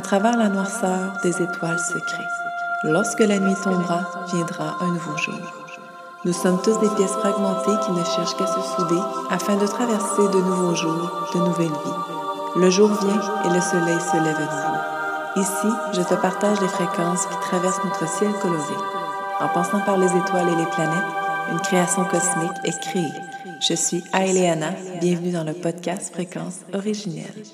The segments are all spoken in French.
à travers la noirceur des étoiles secrètes. Lorsque la nuit tombera, viendra un nouveau jour. Nous sommes tous des pièces fragmentées qui ne cherchent qu'à se souder afin de traverser de nouveaux jours, de nouvelles vies. Le jour vient et le soleil se lève à nouveau. Ici, je te partage les fréquences qui traversent notre ciel coloré. En passant par les étoiles et les planètes, une création cosmique est créée. Je suis Aileana, bienvenue dans le podcast Fréquences originelles.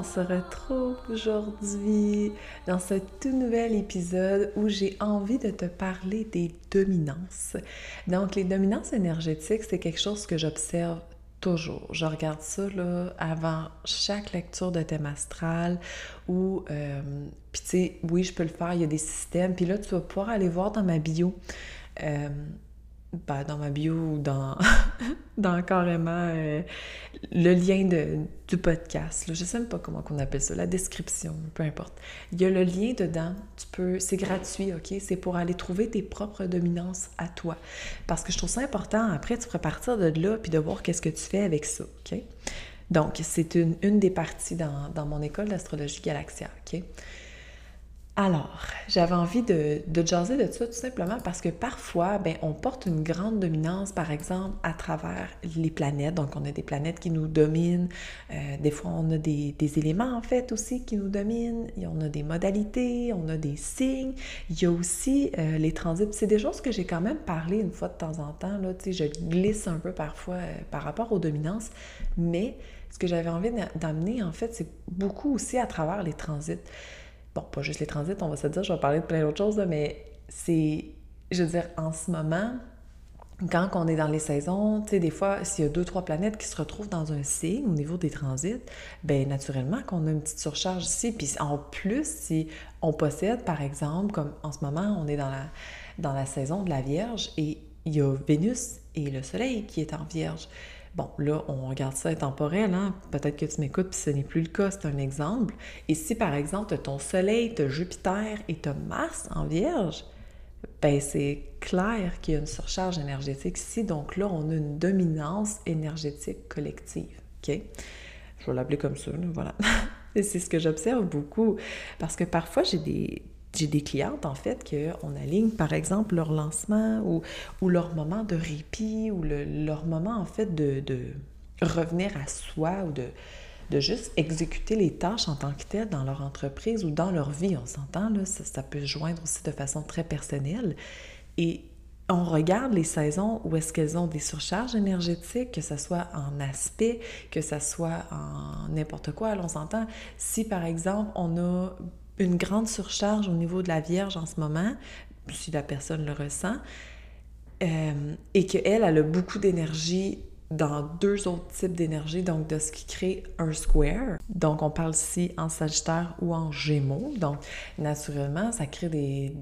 On se retrouve aujourd'hui dans ce tout nouvel épisode où j'ai envie de te parler des dominances. Donc, les dominances énergétiques, c'est quelque chose que j'observe toujours. Je regarde ça là, avant chaque lecture de thème astral ou, euh, puis tu sais, oui, je peux le faire, il y a des systèmes. Puis là, tu vas pouvoir aller voir dans ma bio. Euh, ben, dans ma bio ou dans, dans carrément euh, le lien de, du podcast. Je sais même pas comment on appelle ça, la description, peu importe. Il y a le lien dedans. Tu peux, c'est gratuit, OK? C'est pour aller trouver tes propres dominances à toi. Parce que je trouve ça important. Après, tu pourrais partir de là puis de voir qu'est-ce que tu fais avec ça, OK? Donc, c'est une, une des parties dans, dans mon école d'astrologie Galaxia, OK? Alors, j'avais envie de, de jaser de ça tout simplement parce que parfois, ben, on porte une grande dominance, par exemple, à travers les planètes. Donc, on a des planètes qui nous dominent. Euh, des fois, on a des, éléments, en fait, aussi qui nous dominent. on a des modalités, on a des signes. Il y a aussi euh, les transits. C'est des choses que j'ai quand même parlé une fois de temps en temps. Là, je glisse un peu parfois euh, par rapport aux dominances. Mais ce que j'avais envie d'amener, en fait, c'est beaucoup aussi à travers les transits bon, pas juste les transits, on va se dire, je vais parler de plein d'autres choses, mais c'est, je veux dire, en ce moment, quand on est dans les saisons, tu sais, des fois, s'il y a deux, trois planètes qui se retrouvent dans un signe au niveau des transits, bien, naturellement qu'on a une petite surcharge ici. Puis en plus, si on possède, par exemple, comme en ce moment, on est dans la, dans la saison de la Vierge et il y a Vénus et le Soleil qui est en Vierge. Bon, là, on regarde ça intemporel, hein? Peut-être que tu m'écoutes, puis ce n'est plus le cas, c'est un exemple. Et si, par exemple, ton Soleil, tu Jupiter et tu Mars en Vierge, ben c'est clair qu'il y a une surcharge énergétique ici. Donc là, on a une dominance énergétique collective, OK? Je vais l'appeler comme ça, voilà. Et c'est ce que j'observe beaucoup. Parce que parfois, j'ai des, j'ai des clientes, en fait, qu'on aligne, par exemple, leur lancement ou, ou leur moment de répit ou leur moment, en fait, de, de, revenir à soi ou de, de juste exécuter les tâches en tant que telles dans leur entreprise ou dans leur vie. On s'entend, là, ça, ça, peut se joindre aussi de façon très personnelle. Et on regarde les saisons où est-ce qu'elles ont des surcharges énergétiques, que ce soit en aspect, que ce soit en n'importe quoi. Alors, on s'entend, si par exemple on a une grande surcharge au niveau de la Vierge en ce moment, si la personne le ressent, euh, et qu'elle, elle a beaucoup d'énergie dans deux autres types d'énergie, donc de ce qui crée un square. Donc, on parle ici en Sagittaire ou en Gémeaux. Donc, naturellement, ça crée des,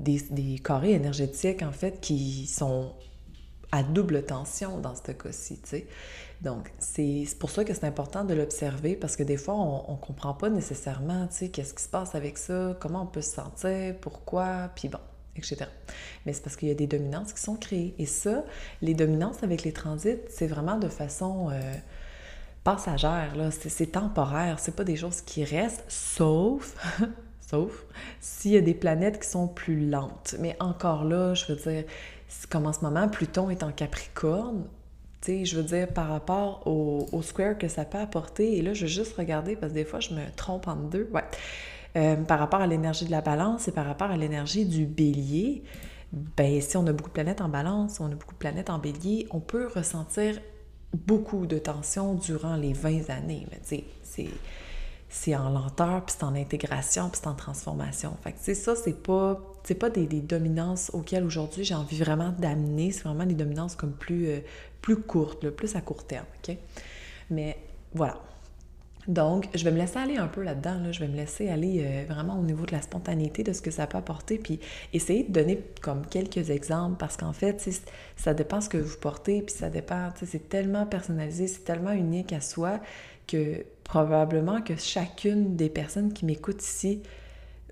des, des carrés énergétiques, en fait, qui sont à double tension dans ce cas-ci. Donc, c'est pour ça que c'est important de l'observer parce que des fois, on ne comprend pas nécessairement, tu sais, qu'est-ce qui se passe avec ça, comment on peut se sentir, pourquoi, puis bon, etc. Mais c'est parce qu'il y a des dominances qui sont créées. Et ça, les dominances avec les transits, c'est vraiment de façon euh, passagère, là. C'est temporaire, c'est pas des choses qui restent, sauf... sauf s'il y a des planètes qui sont plus lentes. Mais encore là, je veux dire, comme en ce moment, Pluton est en Capricorne, tu sais, je veux dire, par rapport au, square que ça peut apporter, et là, je veux juste regarder, parce que des fois, je me trompe en deux, ouais. Euh, par rapport à l'énergie de la balance et par rapport à l'énergie du bélier, ben si on a beaucoup de planètes en balance, on a beaucoup de planètes en bélier, on peut ressentir beaucoup de tension durant les 20 années. Mais tu sais, c'est c'est en lenteur, puis c'est en intégration, puis c'est en transformation. Fait que, ça, c'est pas, c'est pas des, dominances auxquelles aujourd'hui j'ai envie vraiment d'amener. C'est vraiment des dominances comme plus, euh, plus courtes, plus à court terme? Mais voilà. Donc, je vais me laisser aller un peu là-dedans. Là. Je vais me laisser aller euh, vraiment au niveau de la spontanéité, de ce que ça peut apporter, puis essayer de donner comme quelques exemples, parce qu'en fait, ça dépend ce que vous portez, puis ça dépend, c'est tellement personnalisé, c'est tellement unique à soi que probablement que chacune des personnes qui m'écoutent ici,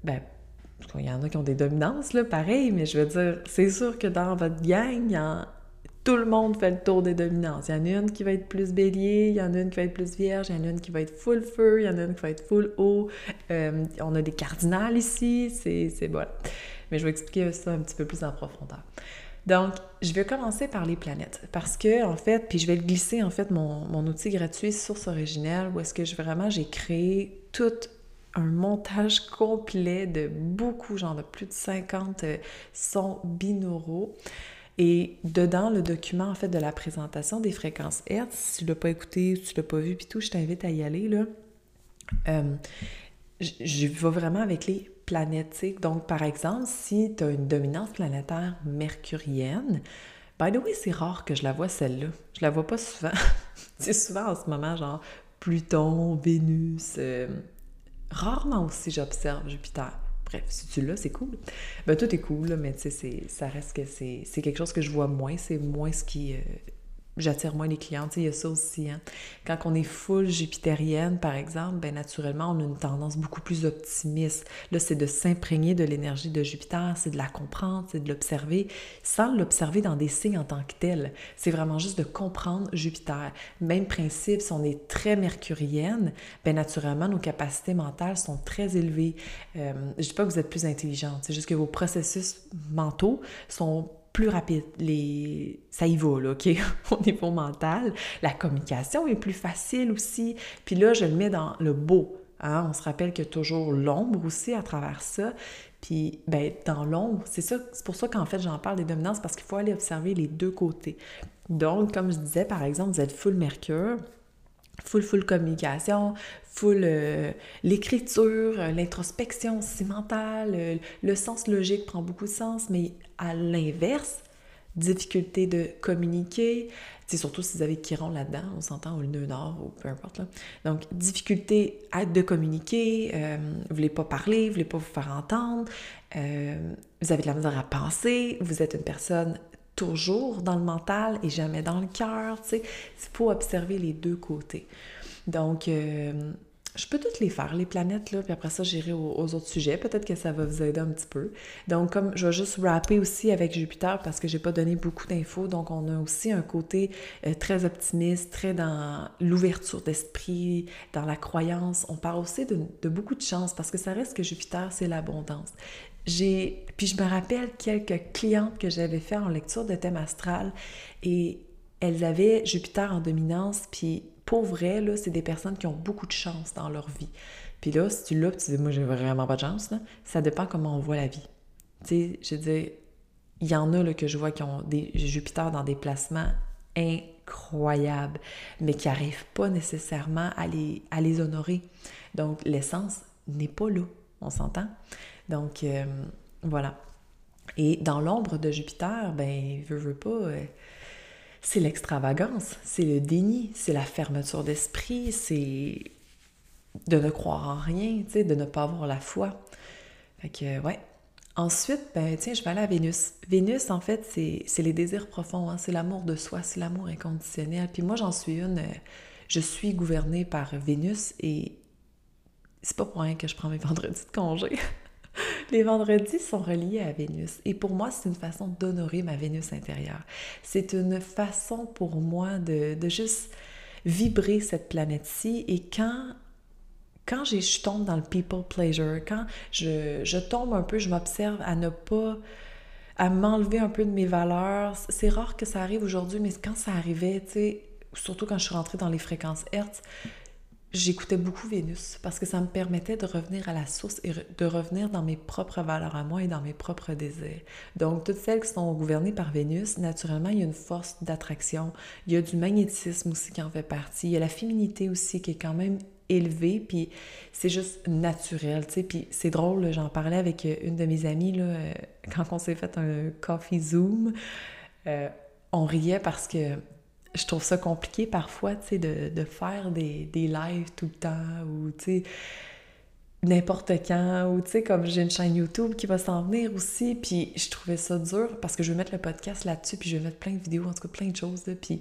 ben, il y en a qui ont des dominances, là, pareil, mais je veux dire, c'est sûr que dans votre gang, tout le monde fait le tour des dominances. Il y en a une qui va être plus bélier, il y en a une qui va être plus vierge, il y en a une qui va être full feu, il y en a une qui va être full eau. Euh, on a des cardinales ici, c'est voilà. Mais je vais expliquer ça un petit peu plus en profondeur. Donc, je vais commencer par les planètes parce que, en fait, puis je vais glisser, en fait, mon, mon outil gratuit Source originelle où est-ce que je, vraiment j'ai créé tout un montage complet de beaucoup, genre de plus de 50 euh, sons binauraux et dedans, le document, en fait, de la présentation des fréquences Hertz, si tu l'as pas écouté, si tu l'as pas vu, puis tout, je t'invite à y aller, là. Euh, je vais vraiment avec les planètes. Donc, par exemple, si tu as une dominance planétaire mercurienne, by the way, c'est rare que je la vois celle-là. Je la vois pas souvent. c'est souvent en ce moment, genre Pluton, Vénus. Euh, rarement aussi j'observe Jupiter. Bref, si tu l'as, c'est cool. Ben, tout est cool, mais tu sais, ça reste que c'est quelque chose que je vois moins. C'est moins ce qui, euh, j'attire moins les clients. il y a ça aussi. Hein. Quand on est full jupitérienne, par exemple, ben naturellement, on a une tendance beaucoup plus optimiste. Là, c'est de s'imprégner de l'énergie de Jupiter, c'est de la comprendre, c'est de l'observer, sans l'observer dans des signes en tant que tel. C'est vraiment juste de comprendre Jupiter. Même principe, si on est très mercurienne, ben naturellement, nos capacités mentales sont très élevées. Euh, je dis pas que vous êtes plus intelligente, c'est juste que vos processus mentaux sont plus rapide. Les... Ça y va, là, OK? Au niveau mental. La communication est plus facile aussi. Puis là, je le mets dans le beau. Hein? On se rappelle qu'il y a toujours l'ombre aussi à travers ça. Puis, ben, dans l'ombre, c'est ça, c'est pour ça qu'en fait, j'en parle des dominances, parce qu'il faut aller observer les deux côtés. Donc, comme je disais, par exemple, vous êtes full Mercure, full, full communication, full euh, l'écriture, l'introspection aussi mentale, euh, le sens logique prend beaucoup de sens, mais à l'inverse, difficulté de communiquer, c'est surtout si vous avez Chiron là-dedans, on s'entend, ou le nœud nord, ou peu importe. Là. Donc, difficulté à, de communiquer, euh, vous voulez pas parler, vous voulez pas vous faire entendre, euh, vous avez de la misère à penser, vous êtes une personne toujours dans le mental et jamais dans le cœur. Il faut observer les deux côtés. Donc, euh, je peux toutes les faire, les planètes, là, puis après ça, j'irai aux, autres sujets. Peut-être que ça va vous aider un petit peu. Donc, comme je vais juste rapper aussi avec Jupiter parce que j'ai pas donné beaucoup d'infos, donc on a aussi un côté euh, très optimiste, très dans l'ouverture d'esprit, dans la croyance. On parle aussi de, beaucoup de chance parce que ça reste que Jupiter, c'est l'abondance. J'ai, puis je me rappelle quelques clientes que j'avais fait en lecture de thème astral et elles avaient Jupiter en dominance, puis pour vrai, là, c'est des personnes qui ont beaucoup de chance dans leur vie. Puis là, si tu l'as, tu dis, moi, j'ai vraiment pas de chance, ça dépend comment on voit la vie. Tu sais, je dis, il y en a là, que je vois qui ont des Jupiter dans des placements incroyables, mais qui n'arrivent pas nécessairement à les, à les honorer. Donc, l'essence n'est pas là, on s'entend? Donc, euh, voilà. Et dans l'ombre de Jupiter, ben, veut, veut pas... Euh, c'est l'extravagance, c'est le déni, c'est la fermeture d'esprit, c'est de ne croire en rien, de ne pas avoir la foi. Fait que, ouais. Ensuite, ben, tiens, je vais aller à Vénus. Vénus, en fait, c'est les désirs profonds, hein. c'est l'amour de soi, c'est l'amour inconditionnel. Puis moi, j'en suis une, euh, je suis gouvernée par Vénus et c'est pas pour rien que je prends mes vendredis de congé. Les vendredis sont reliés à Vénus. Et pour moi, c'est une façon d'honorer ma Vénus intérieure. C'est une façon pour moi de, juste vibrer cette planète-ci. Et quand, quand je tombe dans le people pleasure, quand je, tombe un peu, je m'observe à ne pas à m'enlever un peu de mes valeurs. C'est rare que ça arrive aujourd'hui, mais quand ça arrivait, surtout quand je suis rentrée dans les fréquences Hertz, j'écoutais beaucoup Vénus parce que ça me permettait de revenir à la source et de revenir dans mes propres valeurs à moi et dans mes propres désirs. Donc, toutes celles qui sont gouvernées par Vénus, naturellement, il y a une force d'attraction. Il y a du magnétisme aussi qui en fait partie. Il y a la féminité aussi qui est quand même élevée, puis c'est juste naturel, tu sais. Puis c'est drôle, j'en parlais avec une de mes amies, là, euh, quand on s'est fait un coffee Zoom. Euh, on riait parce que je trouve ça compliqué parfois, tu sais, de, de, faire des, des, lives tout le temps ou, tu sais, n'importe quand ou, tu sais, comme j'ai une chaîne YouTube qui va s'en venir aussi, puis je trouvais ça dur parce que je veux mettre le podcast là-dessus, puis je vais mettre plein de vidéos, en tout cas plein de choses, là, puis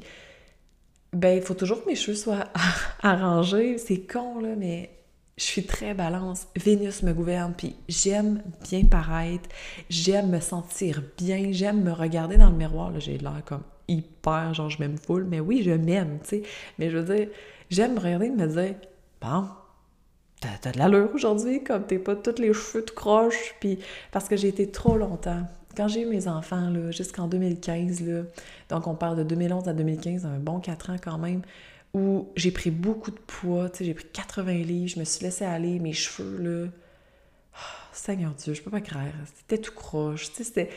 ben, il faut toujours que mes cheveux soient arrangés. C'est con, là, mais je suis très balance. Vénus me gouverne, puis j'aime bien paraître, j'aime me sentir bien, j'aime me regarder dans le miroir. Là, j'ai l'air comme hyper, genre je m'aime full, mais oui, je m'aime, tu sais. Mais je veux dire, j'aime me regarder et me dire, bon, t'as, de l'allure aujourd'hui, comme t'es pas tous les cheveux tout croches, puis parce que j'ai été trop longtemps. Quand j'ai eu mes enfants, là, jusqu'en 2015, là, donc on parle de 2011 à 2015, un bon quatre ans quand même, où j'ai pris beaucoup de poids, tu sais, j'ai pris 80 livres, je me suis laissée aller, mes cheveux, là, oh, Seigneur Dieu, je peux pas croire, c'était tout croche, tu sais, c'était...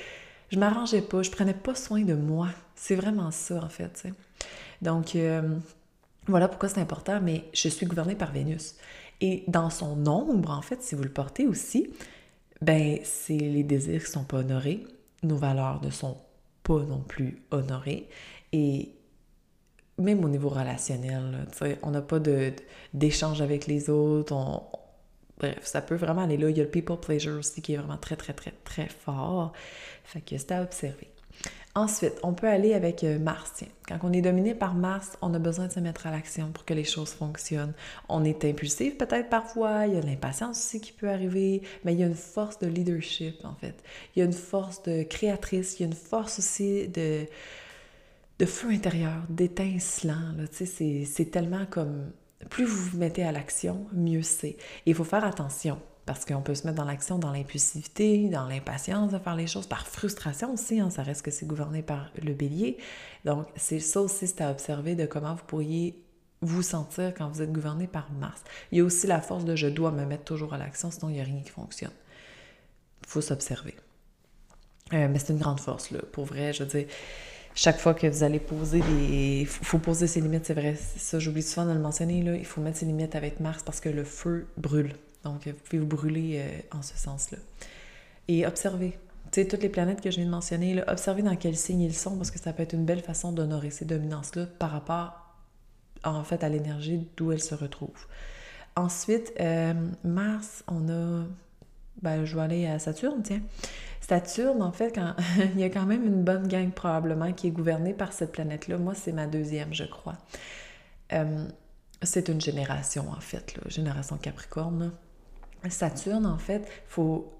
Je m'arrangeais pas, je prenais pas soin de moi. C'est vraiment ça, en fait. Donc, euh, voilà pourquoi c'est important, mais je suis gouvernée par Vénus. Et dans son ombre, en fait, si vous le portez aussi, ben, c'est les désirs qui sont pas honorés, nos valeurs ne sont pas non plus honorées, et même au niveau relationnel, on n'a pas d'échange avec les autres. Bref, ça peut vraiment aller là. Il y a le people pleasure aussi qui est vraiment très, très, très, très fort. Fait que c'est à observer. Ensuite, on peut aller avec euh, Mars. Tiens. Quand on est dominé par Mars, on a besoin de se mettre à l'action pour que les choses fonctionnent. On est impulsif peut-être parfois, il y a de l'impatience aussi qui peut arriver, mais il y a une force de leadership en fait. Il y a une force de créatrice, il y a une force aussi de, de feu intérieur, d'étincelant. C'est tellement comme... Plus vous vous mettez à l'action, mieux c'est. Il faut faire attention parce qu'on peut se mettre dans l'action, dans l'impulsivité, dans l'impatience de faire les choses, par frustration aussi, hein, ça reste que c'est gouverné par le bélier. Donc, c'est ça aussi, c'est à observer de comment vous pourriez vous sentir quand vous êtes gouverné par Mars. Il y a aussi la force de je dois me mettre toujours à l'action, sinon il n'y a rien qui fonctionne. Il faut s'observer. Euh, mais c'est une grande force, là. Pour vrai, je veux dire, chaque fois que vous allez poser des... Il faut poser ses limites, c'est vrai. Ça, j'oublie souvent de le mentionner, là. Il faut mettre ses limites avec Mars parce que le feu brûle. Donc, vous pouvez vous brûler euh, en ce sens-là. Et observez. Tu sais, toutes les planètes que je viens de mentionner, là, observez dans quel signe ils sont parce que ça peut être une belle façon d'honorer ces dominances-là par rapport, en fait, à l'énergie d'où elles se retrouvent. Ensuite, euh, Mars, on a... Ben, je vais aller à Saturne, tiens. Saturne, en fait, quand... il y a quand même une bonne gang probablement qui est gouvernée par cette planète-là. Moi, c'est ma deuxième, je crois. Euh, c'est une génération, en fait, là, génération Capricorne. Saturne, en fait, faut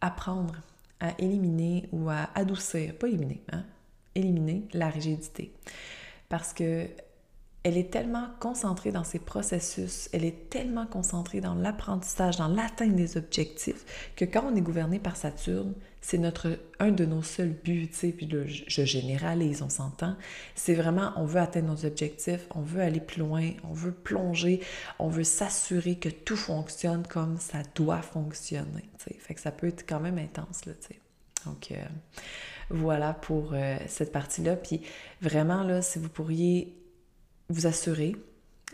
apprendre à éliminer ou à adoucir, pas éliminer, hein, éliminer la rigidité. Parce que elle est tellement concentrée dans ses processus, elle est tellement concentrée dans l'apprentissage, dans l'atteinte des objectifs, que quand on est gouverné par Saturne, c'est notre un de nos seuls buts, puis là, je généralise, on s'entend, c'est vraiment, on veut atteindre nos objectifs, on veut aller plus loin, on veut plonger, on veut s'assurer que tout fonctionne comme ça doit fonctionner, tu sais, fait que ça peut être quand même intense, là, tu sais. Donc, euh, voilà pour euh, cette partie-là, puis vraiment, là, si vous pourriez vous assurer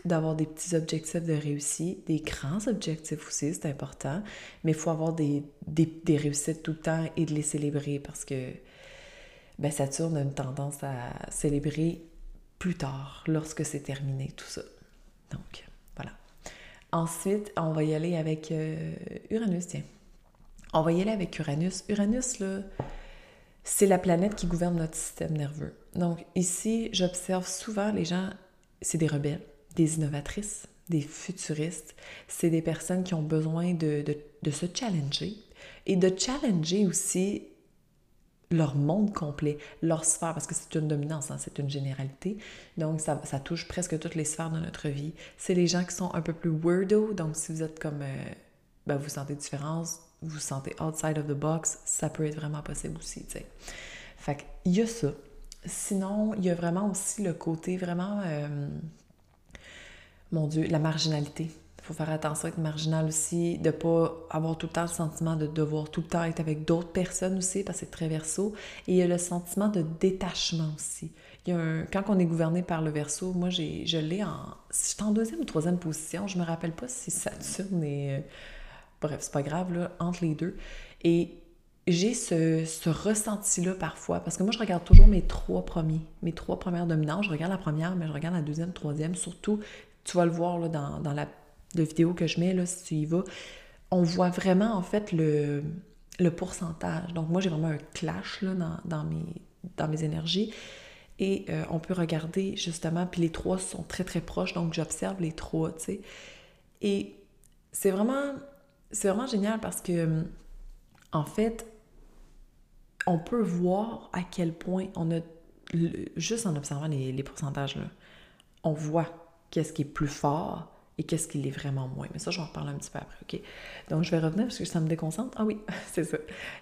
d'avoir des petits objectifs de réussite, des grands objectifs aussi, c'est important, mais il faut avoir des, des, réussites tout le temps et de les célébrer parce que ben, Saturne a une tendance à célébrer plus tard, lorsque c'est terminé, tout ça. Donc, voilà. Ensuite, on va y aller avec euh, Uranus, tiens. On va y aller avec Uranus. Uranus, là, c'est la planète qui gouverne notre système nerveux. Donc, ici, j'observe souvent les gens c'est des rebelles, des innovatrices, des futuristes. C'est des personnes qui ont besoin de, se challenger et de challenger aussi leur monde complet, leur sphère, parce que c'est une dominance, hein, c'est une généralité. Donc, ça, touche presque toutes les sphères de notre vie. C'est les gens qui sont un peu plus weirdo, donc si vous êtes comme, euh, ben, vous sentez différence, vous sentez outside of the box, ça peut être vraiment possible aussi, tu sais. Fait qu'il y a ça. Sinon, il y a vraiment aussi le côté vraiment, euh, mon Dieu, la marginalité. Il faut faire attention à être marginal aussi, de ne pas avoir tout le temps le sentiment de devoir tout le temps être avec d'autres personnes aussi, parce que c'est très verso. Et il y a le sentiment de détachement aussi. Il y a un, quand on est gouverné par le verso, moi, je l'ai en... Si en deuxième ou troisième position, je me rappelle pas si Saturne est... Bref, c'est pas grave, là, entre les deux. Et j'ai ce, ressenti-là parfois, parce que moi, je regarde toujours mes trois premiers, mes trois premières dominantes. Je regarde la première, mais je regarde la deuxième, troisième. Surtout, tu vas le voir là, dans, la, vidéo que je mets, là, si tu y vas. On voit vraiment, en fait, le, le pourcentage. Donc, moi, j'ai vraiment un clash là, dans, mes, dans mes énergies. Et euh, on peut regarder, justement, puis les trois sont très, très proches, donc j'observe les trois, tu sais. Et c'est vraiment, c'est vraiment génial parce que, en fait, on peut voir à quel point on a, juste en observant les, pourcentages, là, on voit qu'est-ce qui est plus fort et qu'est-ce qui l'est vraiment moins. Mais ça, je vais en reparler un petit peu après, OK? Donc, je vais revenir parce que ça me déconcentre. Ah oui, c'est ça.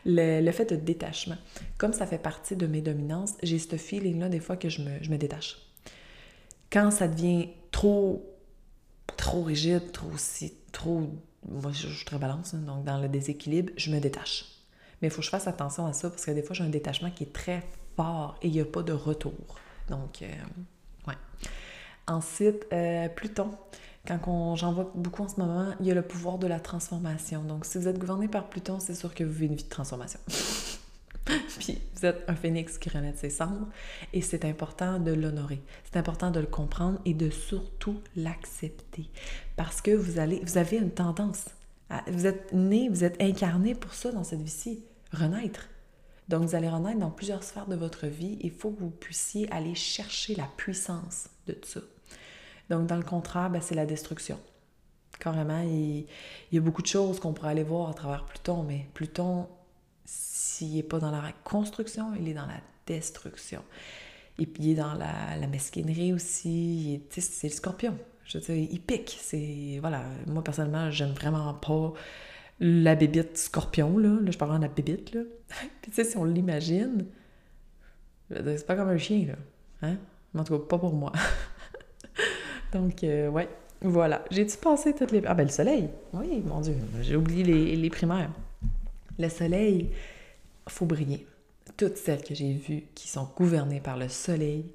Le, fait de détachement. Comme ça fait partie de mes dominances, j'ai ce feeling-là des fois que je me, je détache. Quand ça devient trop, trop rigide, trop si, trop... Moi, je, suis très balance, hein, donc dans le déséquilibre, je me détache. Mais il faut que je fasse attention à ça parce que des fois, j'ai un détachement qui est très fort et il n'y a pas de retour. Donc, euh, ouais. Ensuite, euh, Pluton. Quand j'en vois beaucoup en ce moment, il y a le pouvoir de la transformation. Donc, si vous êtes gouverné par Pluton, c'est sûr que vous vivez une vie de transformation. Puis, vous êtes un phénix qui renaît de ses cendres et c'est important de l'honorer. C'est important de le comprendre et de surtout l'accepter. Parce que vous, allez, vous avez une tendance. Vous êtes né, vous êtes incarné pour ça dans cette vie-ci, renaître. Donc, vous allez renaître dans plusieurs sphères de votre vie. Il faut que vous puissiez aller chercher la puissance de ça. Donc, dans le contraire, ben, c'est la destruction. Carrément, il, y a beaucoup de choses qu'on pourrait aller voir à travers Pluton, mais Pluton, s'il n'est pas dans la construction, il est dans la destruction. Et puis, il est dans la, mesquinerie aussi. C'est le scorpion. Je veux dire, il pique. C'est, voilà, moi, personnellement, j'aime vraiment pas la bébite scorpion, là. je parle de la bébite, là. puis, tu sais, si on l'imagine, c'est pas comme un chien, là. Hein? En tout cas, pas pour moi. Donc, euh, ouais, voilà. J'ai-tu passé toutes les... Ah ben le soleil! Oui, mon Dieu, j'ai oublié les, primaires. Le soleil, faut briller. Toutes celles que j'ai vues qui sont gouvernées par le soleil,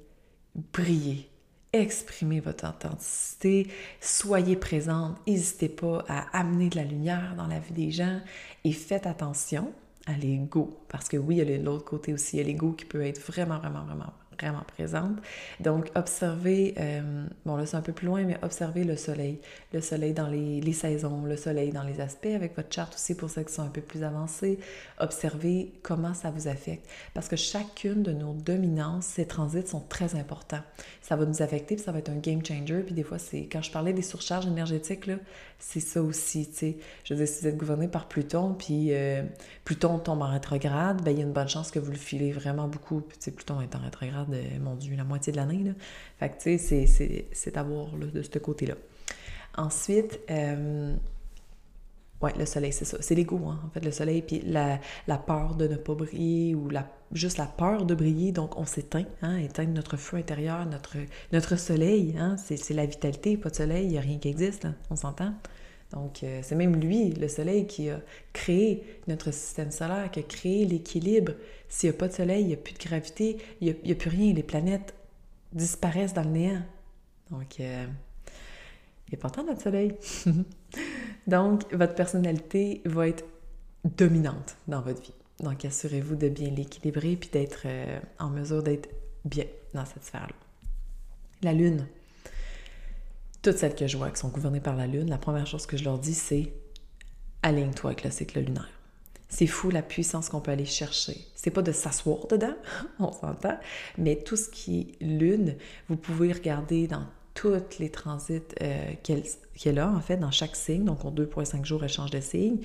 brillez. Exprimez votre authenticité, soyez présente, n'hésitez pas à amener de la lumière dans la vie des gens et faites attention à l'ego. Parce que oui, il y a l'autre côté aussi, il y a l'ego qui peut être vraiment, vraiment, vraiment vraiment présente. Donc, observez, euh, bon là c'est un peu plus loin, mais observez le soleil. Le soleil dans les, les, saisons, le soleil dans les aspects avec votre charte aussi pour ceux qui sont un peu plus avancés. Observez comment ça vous affecte. Parce que chacune de nos dominances, ces transits sont très importants. Ça va nous affecter, puis ça va être un game changer. Puis des fois, c'est quand je parlais des surcharges énergétiques, c'est ça aussi, tu sais. Je veux dire, si vous êtes gouverné par Pluton, puis euh, Pluton tombe en rétrograde, ben il y a une bonne chance que vous le filez vraiment beaucoup. Puis, Pluton est en rétrograde mon Dieu, la moitié de l'année. Là. Fait que, tu sais, c'est à voir de ce côté-là. Ensuite, euh, ouais, le soleil, c'est ça. C'est l'ego, hein, en fait, le soleil, puis la, la, peur de ne pas briller ou la, juste la peur de briller. Donc, on s'éteint, hein, éteindre notre feu intérieur, notre, notre soleil. Hein, c'est la vitalité, pas de soleil, il n'y a rien qui existe, là, on s'entend? Donc, euh, c'est même lui, le Soleil, qui a créé notre système solaire, qui a créé l'équilibre. S'il n'y a pas de Soleil, il n'y a plus de gravité, il n'y a, plus rien. Les planètes disparaissent dans le néant. Donc, euh, il est important notre Soleil. Donc, votre personnalité va être dominante dans votre vie. Donc, assurez-vous de bien l'équilibrer puis d'être euh, en mesure d'être bien dans cette sphère-là. La Lune toutes celles que je vois qui sont gouvernées par la Lune, la première chose que je leur dis, c'est aligne-toi avec le cycle lunaire. C'est fou la puissance qu'on peut aller chercher. C'est pas de s'asseoir dedans, on s'entend, mais tout ce qui est lune, vous pouvez regarder dans tous les transits euh, qu'elle a, en fait, dans chaque signe. Donc, en 2,5 jours, elle change de signe.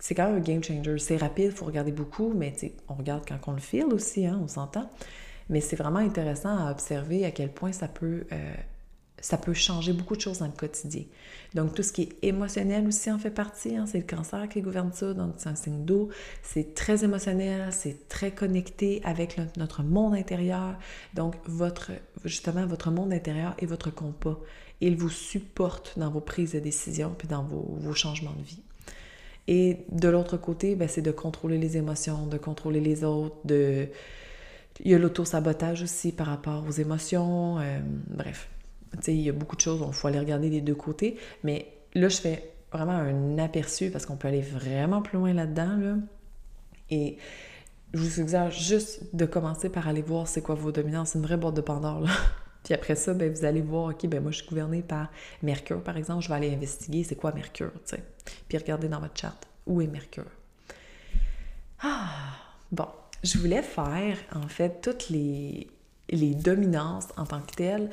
C'est quand même un game changer. C'est rapide, il faut regarder beaucoup, mais on regarde quand on le file aussi, hein, on s'entend. Mais c'est vraiment intéressant à observer à quel point ça peut euh, ça peut changer beaucoup de choses dans le quotidien. Donc, tout ce qui est émotionnel aussi en fait partie. Hein. c'est le cancer qui gouverne ça, donc c'est un signe d'eau. C'est très émotionnel, c'est très connecté avec notre monde intérieur. Donc, votre, justement, votre monde intérieur est votre compas. Il vous supporte dans vos prises de décision puis dans vos, changements de vie. Et de l'autre côté, ben, c'est de contrôler les émotions, de contrôler les autres. Il y a l'auto-sabotage aussi par rapport aux émotions, euh, bref il y a beaucoup de choses, il faut aller regarder des deux côtés. Mais là, je fais vraiment un aperçu parce qu'on peut aller vraiment plus loin là-dedans. Là. Et je vous suggère juste de commencer par aller voir c'est quoi vos dominances. C'est une vraie boîte de Pandore. Là. Puis après ça, ben, vous allez voir, OK, ben moi, je suis gouvernée par Mercure, par exemple. Je vais aller investiguer c'est quoi Mercure, tu sais. Puis regarder dans votre charte où est Mercure? Ah, bon. Je voulais faire, en fait, toutes les, les dominances en tant que telles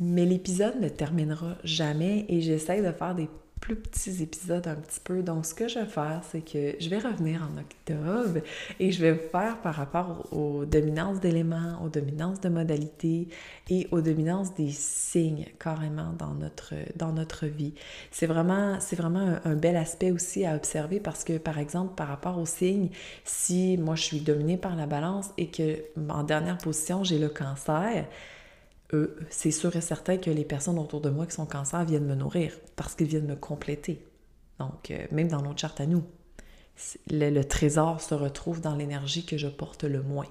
mais l'épisode ne terminera jamais et j'essaie de faire des plus petits épisodes un petit peu. Donc, ce que je vais faire, c'est que je vais revenir en octobre et je vais vous faire par rapport aux dominances d'éléments, aux dominances de modalités et aux dominances des signes carrément dans notre, dans notre vie. C'est vraiment, c'est vraiment un, bel aspect aussi à observer parce que, par exemple, par rapport aux signes, si moi je suis dominée par la balance et que en dernière position j'ai le cancer, c'est sûr et certain que les personnes autour de moi qui sont cancer viennent me nourrir parce qu'ils viennent me compléter. Donc, euh, même dans notre charte à nous, le, trésor se retrouve dans l'énergie que je porte le moins.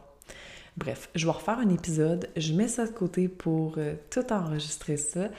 Bref, je vais refaire un épisode. Je mets ça de côté pour euh, tout enregistrer ça.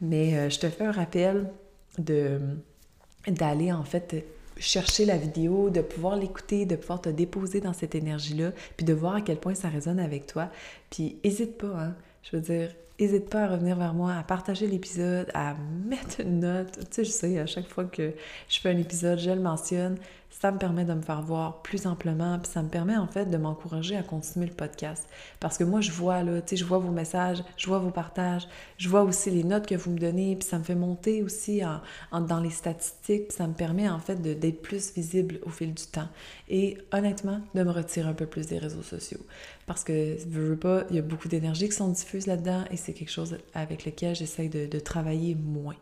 Mais euh, je te fais un rappel d'aller en fait chercher la vidéo, de pouvoir l'écouter, de pouvoir te déposer dans cette énergie-là, puis de voir à quel point ça résonne avec toi. Puis n'hésite pas, hein, je veux dire, n'hésite pas à revenir vers moi, à partager l'épisode, à mettre une note. Tu sais, je sais, à chaque fois que je fais un épisode, je le mentionne ça me permet de me faire voir plus amplement, puis ça me permet en fait de m'encourager à continuer le podcast. Parce que moi, je vois là, tu sais, je vois vos messages, je vois vos partages, je vois aussi les notes que vous me donnez, puis ça me fait monter aussi en, dans les statistiques, puis ça me permet en fait d'être plus visible au fil du temps. Et honnêtement, de me retirer un peu plus des réseaux sociaux. Parce que, je veux pas, il y a beaucoup d'énergie qui sont diffuses là-dedans et c'est quelque chose avec lequel j'essaye de, travailler moins.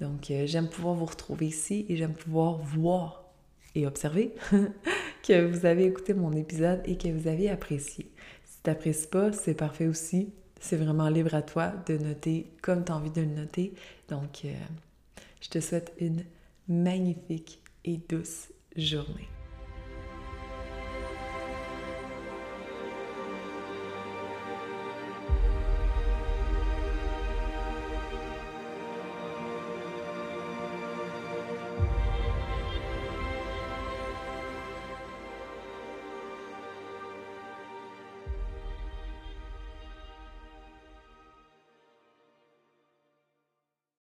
Donc, euh, j'aime pouvoir vous retrouver ici et j'aime pouvoir voir et observer que vous avez écouté mon épisode et que vous avez apprécié. Si tu n'apprécies pas, c'est parfait aussi. C'est vraiment libre à toi de noter comme tu as envie de le noter. Donc, euh, je te souhaite une magnifique et douce journée.